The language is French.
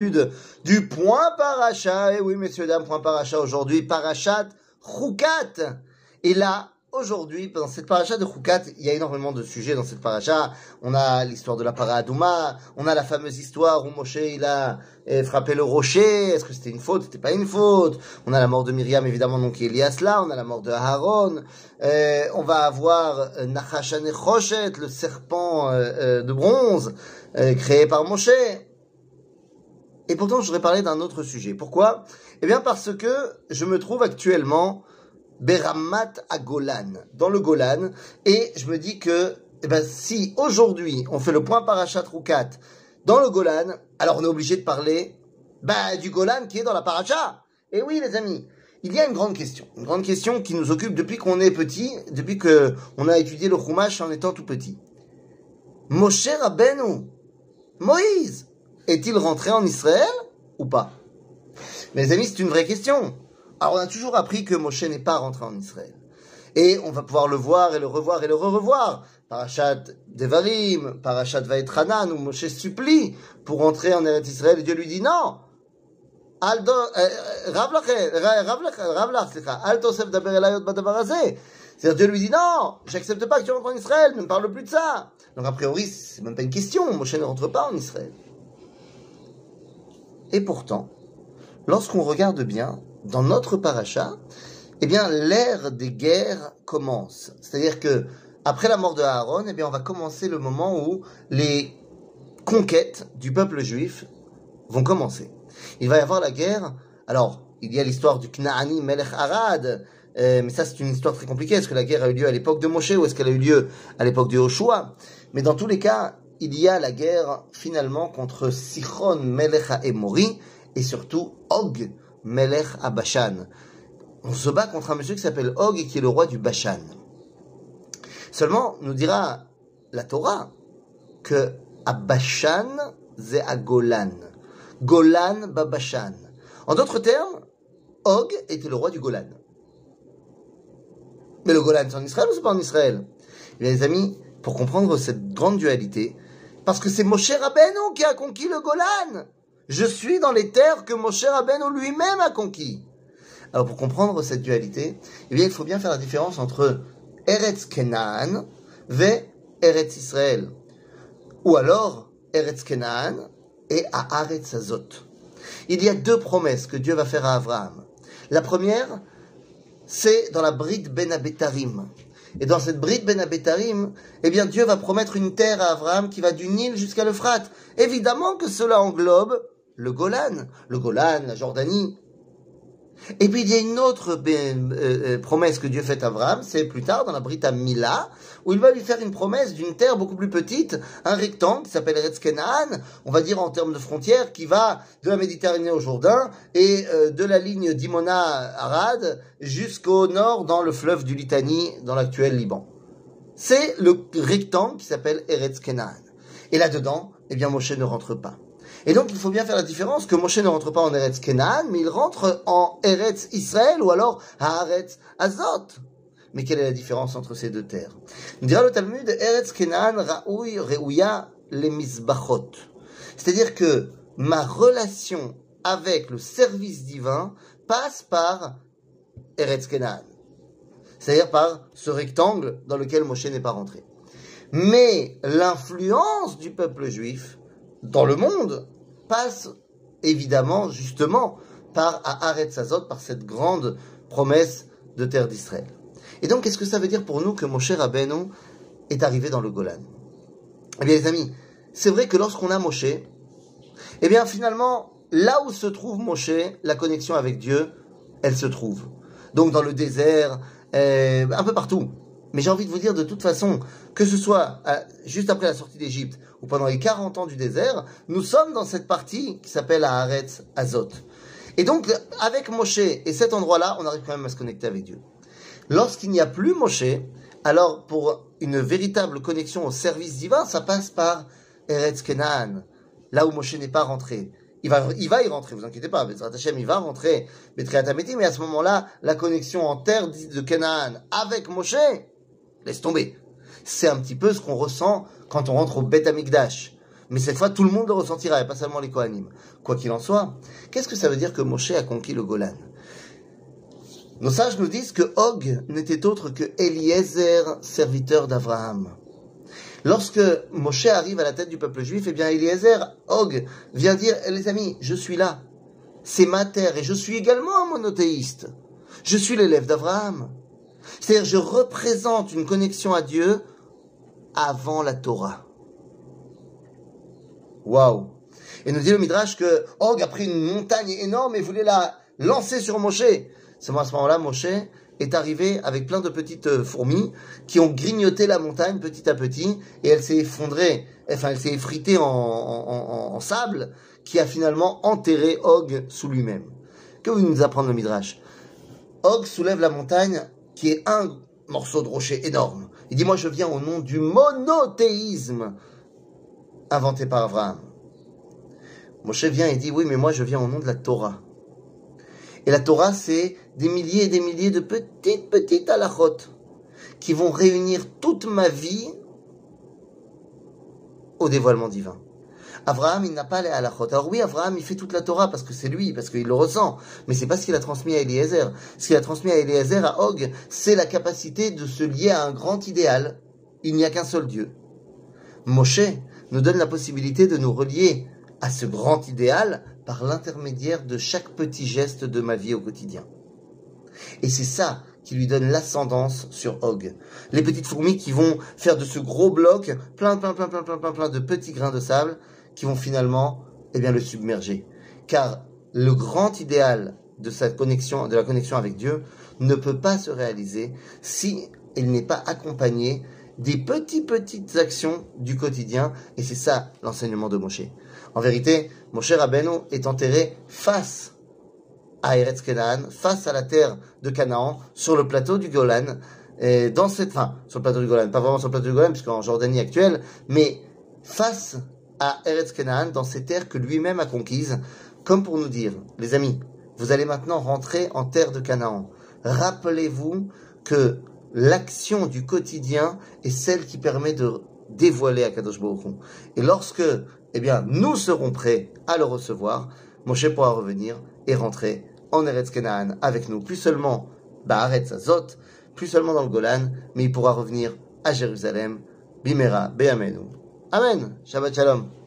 du point paracha. Et oui, messieurs, dames, point paracha aujourd'hui, parachat Choukat. Et là, aujourd'hui, dans cette paracha de Choukat, il y a énormément de sujets dans cette paracha. On a l'histoire de la paradouma, on a la fameuse histoire où Moshe, il a eh, frappé le rocher. Est-ce que c'était une faute? C'était pas une faute. On a la mort de Myriam, évidemment, donc Elias là. On a la mort de Aaron. Eh, on va avoir euh, Nachashane Choshet, le serpent euh, euh, de bronze, créé par Moshe. Et pourtant, je voudrais parler d'un autre sujet. Pourquoi? Eh bien, parce que je me trouve actuellement Beramat à Golan, dans le Golan, et je me dis que eh ben, si aujourd'hui on fait le point parachat Roukat dans le Golan, alors on est obligé de parler bah, du Golan qui est dans la paracha. Et oui, les amis, il y a une grande question, une grande question qui nous occupe depuis qu'on est petit, depuis que on a étudié le Chumash en étant tout petit. Moshe Rabbeinu, Moïse, est-il rentré en Israël ou pas? Mes amis, c'est une vraie question. Alors, on a toujours appris que Moshe n'est pas rentré en Israël. Et on va pouvoir le voir et le revoir et le re-revoir. Parachat Devarim, Parachat Vaetranan, où Moshe supplie pour rentrer en Eretz Israël. Et Dieu lui dit non. C'est-à-dire Dieu lui dit non, j'accepte pas que tu rentres en Israël, ne me parle plus de ça. Donc a priori, c'est même pas une question, Moshe ne rentre pas en Israël. Et pourtant, lorsqu'on regarde bien, dans notre paracha, eh bien, l'ère des guerres commence. C'est-à-dire que, après la mort de Aaron, eh bien, on va commencer le moment où les conquêtes du peuple juif vont commencer. Il va y avoir la guerre. Alors, il y a l'histoire du Knaani Melech Arad, euh, mais ça c'est une histoire très compliquée. Est-ce que la guerre a eu lieu à l'époque de Moshe ou est-ce qu'elle a eu lieu à l'époque de Joshua Mais dans tous les cas, il y a la guerre finalement contre Sichon Melech Emori et surtout Og Melech Bashan. On se bat contre un monsieur qui s'appelle Og et qui est le roi du Bashan. Seulement, nous dira la Torah que Abashan à Golan. Golan Babashan. En d'autres termes, Og était le roi du Golan. Mais le Golan, c'est en Israël ou c'est pas en Israël? Eh Les amis, pour comprendre cette grande dualité, parce que c'est Moshe Rabbeinu qui a conquis le Golan. Je suis dans les terres que Moshe Rabbeinu lui-même a conquis. Alors pour comprendre cette dualité, eh il faut bien faire la différence entre Eretz Kenan et Eretz Israël. Ou alors Eretz Kenan et Haaretz Azot. Il y a deux promesses que Dieu va faire à Abraham. La première, c'est dans la bride Ben Abetarim. Et dans cette bride Ben Abetarim, eh bien, Dieu va promettre une terre à Abraham qui va du Nil jusqu'à l'Euphrate. Évidemment que cela englobe le Golan, le Golan, la Jordanie. Et puis il y a une autre euh, euh, promesse que Dieu fait à Abraham, c'est plus tard dans la Brita Mila, où il va lui faire une promesse d'une terre beaucoup plus petite, un rectangle qui s'appelle Eretz on va dire en termes de frontière, qui va de la Méditerranée au Jourdain et euh, de la ligne d'Imona-Arad jusqu'au nord dans le fleuve du Litanie, dans l'actuel Liban. C'est le rectangle qui s'appelle Eretz Et là-dedans, eh bien Moshe ne rentre pas. Et donc, il faut bien faire la différence que Moshe ne rentre pas en Eretz Kenan, mais il rentre en Eretz Israël ou alors à Eretz Azot. Mais quelle est la différence entre ces deux terres? Dira le Talmud, Eretz Kenan Raoui Reouya les Mizbachot. C'est-à-dire que ma relation avec le service divin passe par Eretz Kenan. C'est-à-dire par ce rectangle dans lequel Moshe n'est pas rentré. Mais l'influence du peuple juif dans le monde passe évidemment justement par Aharet Sazot, par cette grande promesse de terre d'Israël. Et donc, qu'est-ce que ça veut dire pour nous que Moshe Rabbeinu est arrivé dans le Golan? Eh bien, les amis, c'est vrai que lorsqu'on a Moshe, eh bien, finalement, là où se trouve Moshe, la connexion avec Dieu, elle se trouve. Donc, dans le désert, euh, un peu partout. Mais j'ai envie de vous dire de toute façon, que ce soit euh, juste après la sortie d'Égypte ou pendant les 40 ans du désert, nous sommes dans cette partie qui s'appelle Haaretz Azot. Et donc, avec Moshe et cet endroit-là, on arrive quand même à se connecter avec Dieu. Lorsqu'il n'y a plus Moshe, alors pour une véritable connexion au service divin, ça passe par Eretz Kenan, là où Moshe n'est pas rentré. Il va, il va y rentrer, vous inquiétez pas. Bezrat Hashem, il va rentrer. mais à ce moment-là, la connexion en terre de Canaan avec Moshe, laisse tomber. C'est un petit peu ce qu'on ressent quand on rentre au Beth Amikdash. mais cette fois tout le monde le ressentira, et pas seulement les Kohanim. Quoi qu'il en soit, qu'est-ce que ça veut dire que Moshe a conquis le Golan? Nos sages nous disent que Og n'était autre que Eliezer, serviteur d'Abraham. Lorsque Moshe arrive à la tête du peuple juif, eh bien Eliezer, Og, vient dire, les amis, je suis là. C'est ma terre et je suis également un monothéiste. Je suis l'élève d'Abraham. C'est-à-dire, je représente une connexion à Dieu avant la Torah. Waouh Et nous dit le Midrash que Og a pris une montagne énorme et voulait la lancer sur Moshe. C'est à ce moment-là, Moshe est arrivé avec plein de petites euh, fourmis qui ont grignoté la montagne petit à petit et elle s'est effondrée, enfin elle s'est effritée en, sable qui a finalement enterré Og sous lui-même. Que vous nous apprendre le Midrash? Og soulève la montagne qui est un morceau de rocher énorme. Il dit, moi je viens au nom du monothéisme inventé par Abraham. Moshe vient et dit, oui, mais moi je viens au nom de la Torah. Et la Torah, c'est des milliers et des milliers de petites, petites halachot qui vont réunir toute ma vie au dévoilement divin. Abraham, il n'a pas les halachot. Alors oui, Abraham, il fait toute la Torah parce que c'est lui, parce qu'il le ressent. Mais c'est pas ce qu'il a transmis à Eliezer. Ce qu'il a transmis à Eliezer, à Og, c'est la capacité de se lier à un grand idéal. Il n'y a qu'un seul Dieu. Moshe nous donne la possibilité de nous relier à ce grand idéal par l'intermédiaire de chaque petit geste de ma vie au quotidien. Et c'est ça qui lui donne l'ascendance sur Og. Les petites fourmis qui vont faire de ce gros bloc plein, plein, plein, plein, plein, plein, plein de petits grains de sable qui vont finalement eh bien, le submerger. Car le grand idéal de cette connexion, de la connexion avec Dieu, ne peut pas se réaliser si il n'est pas accompagné des petites petites actions du quotidien, et c'est ça l'enseignement de Moshe. En vérité, Moshe Rabbeinu est enterré face à Eretz Canaan, face à la terre de Canaan, sur le plateau du Golan, et dans cette, fin, sur le plateau du Golan, pas vraiment sur le plateau du Golan, puisqu'en Jordanie actuelle, mais face à Eretz Canaan, dans ces terres que lui-même a conquises, comme pour nous dire, les amis, vous allez maintenant rentrer en terre de Canaan. Rappelez-vous que l'action du quotidien est celle qui permet de dévoiler à Kadosh Baruch Et lorsque, eh bien, nous serons prêts à le recevoir, Moshe pourra revenir et rentrer en Eretz Canaan avec nous. Plus seulement Baaretz Azot, plus seulement dans le Golan, mais il pourra revenir à Jérusalem. Bimera, Be'amenu. Amen. Shabbat Shalom.